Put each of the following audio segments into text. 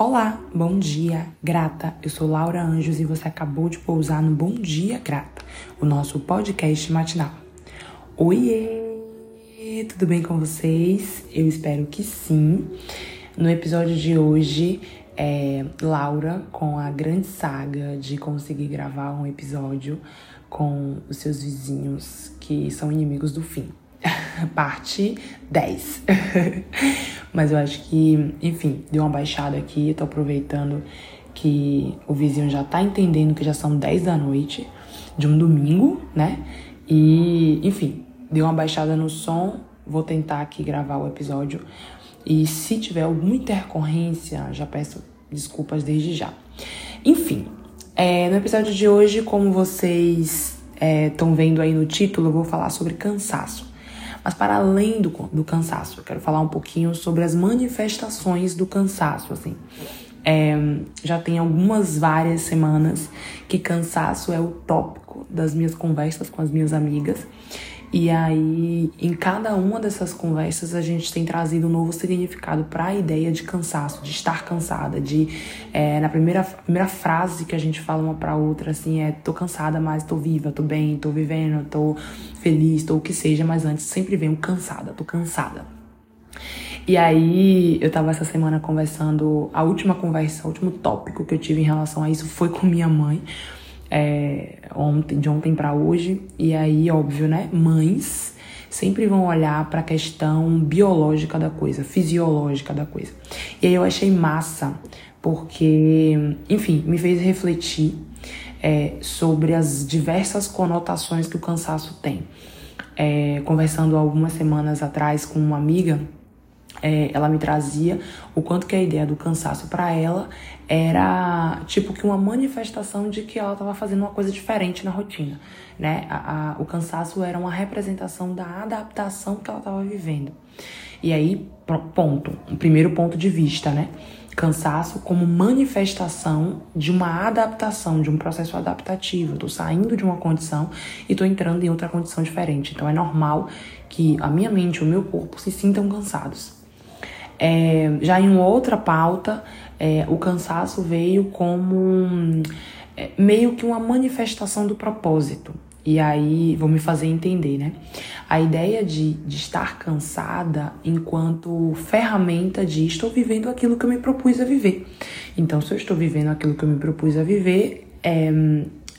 Olá, bom dia, grata. Eu sou Laura Anjos e você acabou de pousar no Bom Dia Grata, o nosso podcast matinal. Oiê! Tudo bem com vocês? Eu espero que sim. No episódio de hoje, é Laura com a grande saga de conseguir gravar um episódio com os seus vizinhos que são inimigos do fim. parte 10. Mas eu acho que, enfim, deu uma baixada aqui, tô aproveitando que o vizinho já tá entendendo que já são 10 da noite de um domingo, né? E, enfim, deu uma baixada no som, vou tentar aqui gravar o episódio. E se tiver alguma intercorrência, já peço desculpas desde já. Enfim, é, no episódio de hoje, como vocês estão é, vendo aí no título, eu vou falar sobre cansaço. Mas para além do, do cansaço, eu quero falar um pouquinho sobre as manifestações do cansaço, assim. É, já tem algumas várias semanas que cansaço é o tópico das minhas conversas com as minhas amigas. E aí, em cada uma dessas conversas, a gente tem trazido um novo significado para a ideia de cansaço, de estar cansada, de é, na primeira, primeira frase que a gente fala uma para outra, assim, é tô cansada, mas tô viva, tô bem, tô vivendo, tô feliz, tô o que seja, mas antes sempre vem um cansada, tô cansada. E aí, eu tava essa semana conversando, a última conversa, o último tópico que eu tive em relação a isso foi com minha mãe é, ontem, de ontem para hoje. E aí, óbvio, né? Mães sempre vão olhar para a questão biológica da coisa, fisiológica da coisa. E aí eu achei massa, porque, enfim, me fez refletir é, sobre as diversas conotações que o cansaço tem. É, conversando algumas semanas atrás com uma amiga, é, ela me trazia o quanto que a ideia do cansaço para ela era tipo que uma manifestação de que ela estava fazendo uma coisa diferente na rotina, né? A, a, o cansaço era uma representação da adaptação que ela estava vivendo. E aí, ponto, um primeiro ponto de vista, né? Cansaço como manifestação de uma adaptação, de um processo adaptativo. Eu tô saindo de uma condição e tô entrando em outra condição diferente. Então é normal que a minha mente o meu corpo se sintam cansados. É, já em outra pauta, é, o cansaço veio como um, é, meio que uma manifestação do propósito. E aí, vou me fazer entender, né? A ideia de, de estar cansada enquanto ferramenta de estou vivendo aquilo que eu me propus a viver. Então, se eu estou vivendo aquilo que eu me propus a viver, é,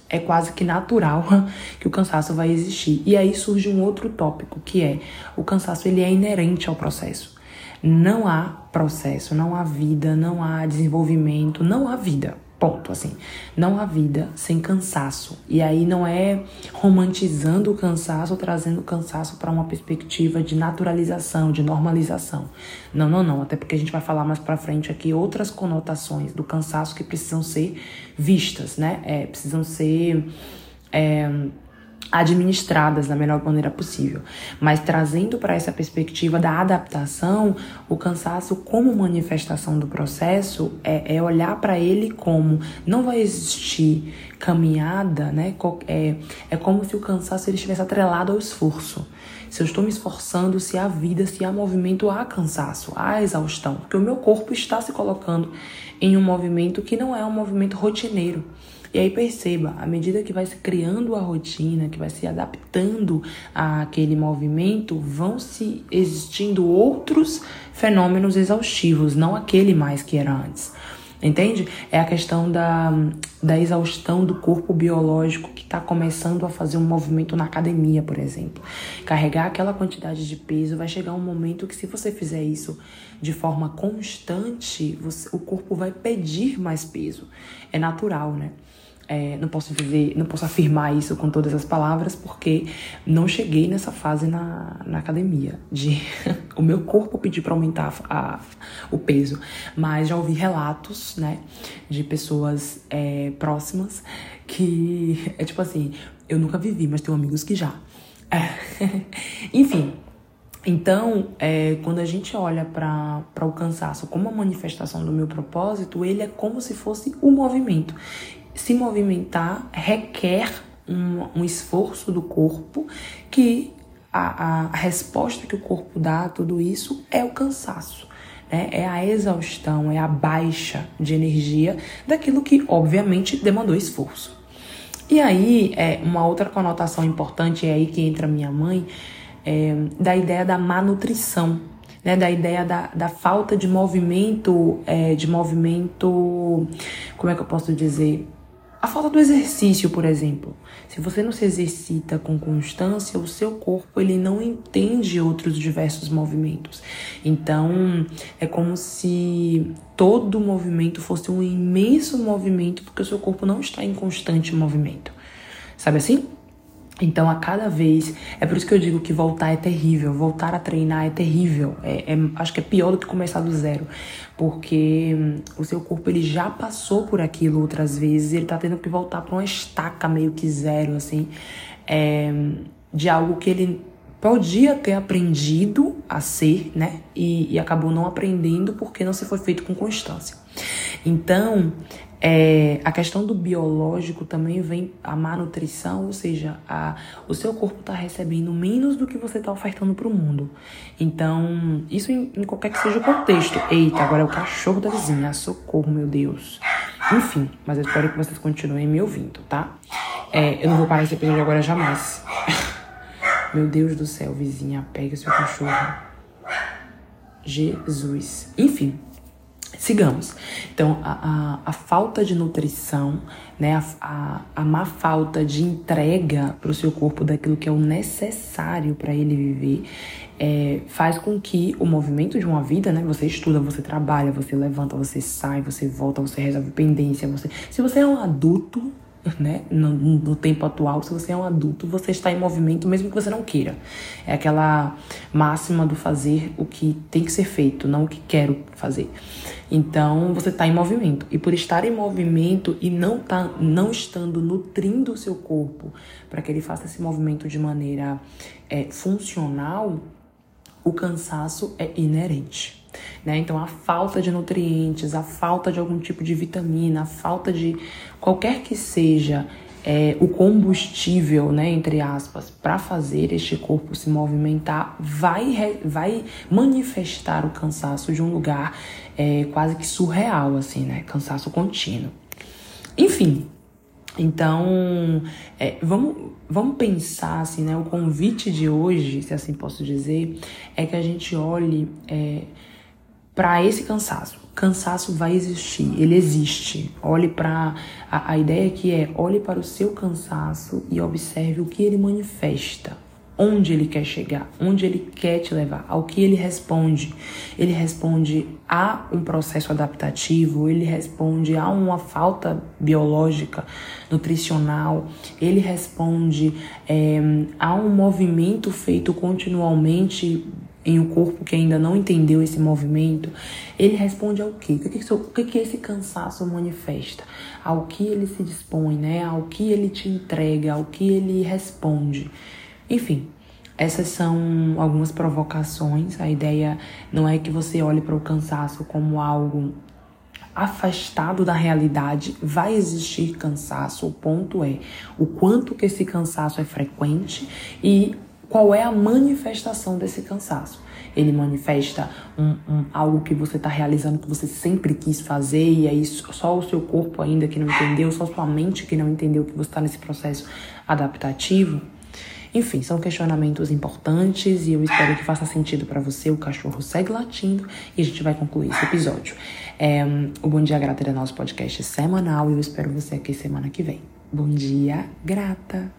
é quase que natural que o cansaço vai existir. E aí surge um outro tópico, que é o cansaço ele é inerente ao processo. Não há processo, não há vida, não há desenvolvimento, não há vida. Ponto, assim. Não há vida sem cansaço. E aí não é romantizando o cansaço trazendo o cansaço para uma perspectiva de naturalização, de normalização. Não, não, não. Até porque a gente vai falar mais para frente aqui outras conotações do cansaço que precisam ser vistas, né? É, precisam ser. É, administradas da melhor maneira possível. Mas trazendo para essa perspectiva da adaptação, o cansaço como manifestação do processo é, é olhar para ele como não vai existir caminhada, né? É, é como se o cansaço ele estivesse atrelado ao esforço. Se eu estou me esforçando, se há vida, se há movimento, há cansaço, há exaustão, porque o meu corpo está se colocando em um movimento que não é um movimento rotineiro. E aí perceba, à medida que vai se criando a rotina, que vai se adaptando àquele movimento, vão se existindo outros fenômenos exaustivos, não aquele mais que era antes. Entende? É a questão da, da exaustão do corpo biológico que está começando a fazer um movimento na academia, por exemplo. Carregar aquela quantidade de peso vai chegar um momento que, se você fizer isso de forma constante, você, o corpo vai pedir mais peso. É natural, né? É, não posso dizer, não posso afirmar isso com todas as palavras, porque não cheguei nessa fase na, na academia, de o meu corpo pedir para aumentar a, a, o peso. Mas já ouvi relatos, né, de pessoas é, próximas que é tipo assim, eu nunca vivi, mas tenho amigos que já. É. Enfim, então, é, quando a gente olha para o cansaço como uma manifestação do meu propósito, ele é como se fosse o um movimento se movimentar requer um, um esforço do corpo que a, a, resposta que o corpo dá a tudo isso é o cansaço. né? É a exaustão, é a baixa de energia daquilo que, obviamente, demandou esforço. E aí, é, uma outra conotação importante, é aí que entra minha mãe, é, da ideia da má nutrição, né, da ideia da, da falta de movimento, é, de movimento, como é que eu posso dizer? A falta do exercício, por exemplo. Se você não se exercita com constância, o seu corpo ele não entende outros diversos movimentos. Então, é como se todo movimento fosse um imenso movimento, porque o seu corpo não está em constante movimento. Sabe assim? Então, a cada vez, é por isso que eu digo que voltar é terrível, voltar a treinar é terrível. É, é, acho que é pior do que começar do zero, porque hum, o seu corpo ele já passou por aquilo outras vezes, ele tá tendo que voltar para uma estaca meio que zero, assim, é, de algo que ele podia ter aprendido a ser, né? E, e acabou não aprendendo porque não se foi feito com constância. Então, é, a questão do biológico também vem a má nutrição, ou seja, a, o seu corpo está recebendo menos do que você está ofertando para o mundo. Então, isso em, em, qualquer que seja o contexto. Eita, agora é o cachorro da vizinha, socorro, meu Deus. Enfim, mas eu espero que vocês continuem me ouvindo, tá? É, eu não vou parar esse episódio agora jamais. Meu Deus do céu, vizinha, pega seu cachorro. Jesus. Enfim, Sigamos. Então, a, a, a, falta de nutrição, né, a, a, a má falta de entrega para o seu corpo daquilo que é o necessário para ele viver, é, faz com que o movimento de uma vida, né, você estuda, você trabalha, você levanta, você sai, você volta, você resolve pendência, você, se você é um adulto, né? No, no, tempo atual, se você é um adulto, você está em movimento mesmo que você não queira. É aquela máxima do fazer o que tem que ser feito, não o que quero fazer. Então, você está em movimento. E por estar em movimento e não, tá, não estando nutrindo o seu corpo para que ele faça esse movimento de maneira é, funcional, o cansaço é inerente. Né? Então, a falta de nutrientes, a falta de algum tipo de vitamina, a falta de qualquer que seja é, o combustível, né, entre aspas, para fazer este corpo se movimentar, vai, vai manifestar o cansaço de um lugar é, quase que surreal, assim, né? Cansaço contínuo. Enfim, então, é, vamos, vamos pensar assim, né? O convite de hoje, se assim posso dizer, é que a gente olhe é, para esse cansaço. Cansaço vai existir, ele existe. Olhe para a, a ideia aqui é olhe para o seu cansaço e observe o que ele manifesta, onde ele quer chegar, onde ele quer te levar, ao que ele responde. Ele responde a um processo adaptativo, ele responde a uma falta biológica, nutricional, ele responde é, a um movimento feito continuamente em um corpo que ainda não entendeu esse movimento, ele responde ao quê? O que, que, o que, que esse cansaço manifesta? Ao que ele se dispõe, né? Ao que ele te entrega, ao que ele responde. Enfim, essas são algumas provocações. A ideia não é que você olhe para o cansaço como algo afastado da realidade, vai existir cansaço. O ponto é o quanto que esse cansaço é frequente e qual é a manifestação desse cansaço? Ele manifesta um, um, algo que você está realizando que você sempre quis fazer e aí só o seu corpo ainda que não entendeu, só sua mente que não entendeu que você está nesse processo adaptativo. Enfim, são questionamentos importantes e eu espero que faça sentido para você. O cachorro segue latindo e a gente vai concluir esse episódio. É, o Bom Dia Grata é nosso podcast semanal e eu espero você aqui semana que vem. Bom dia, grata!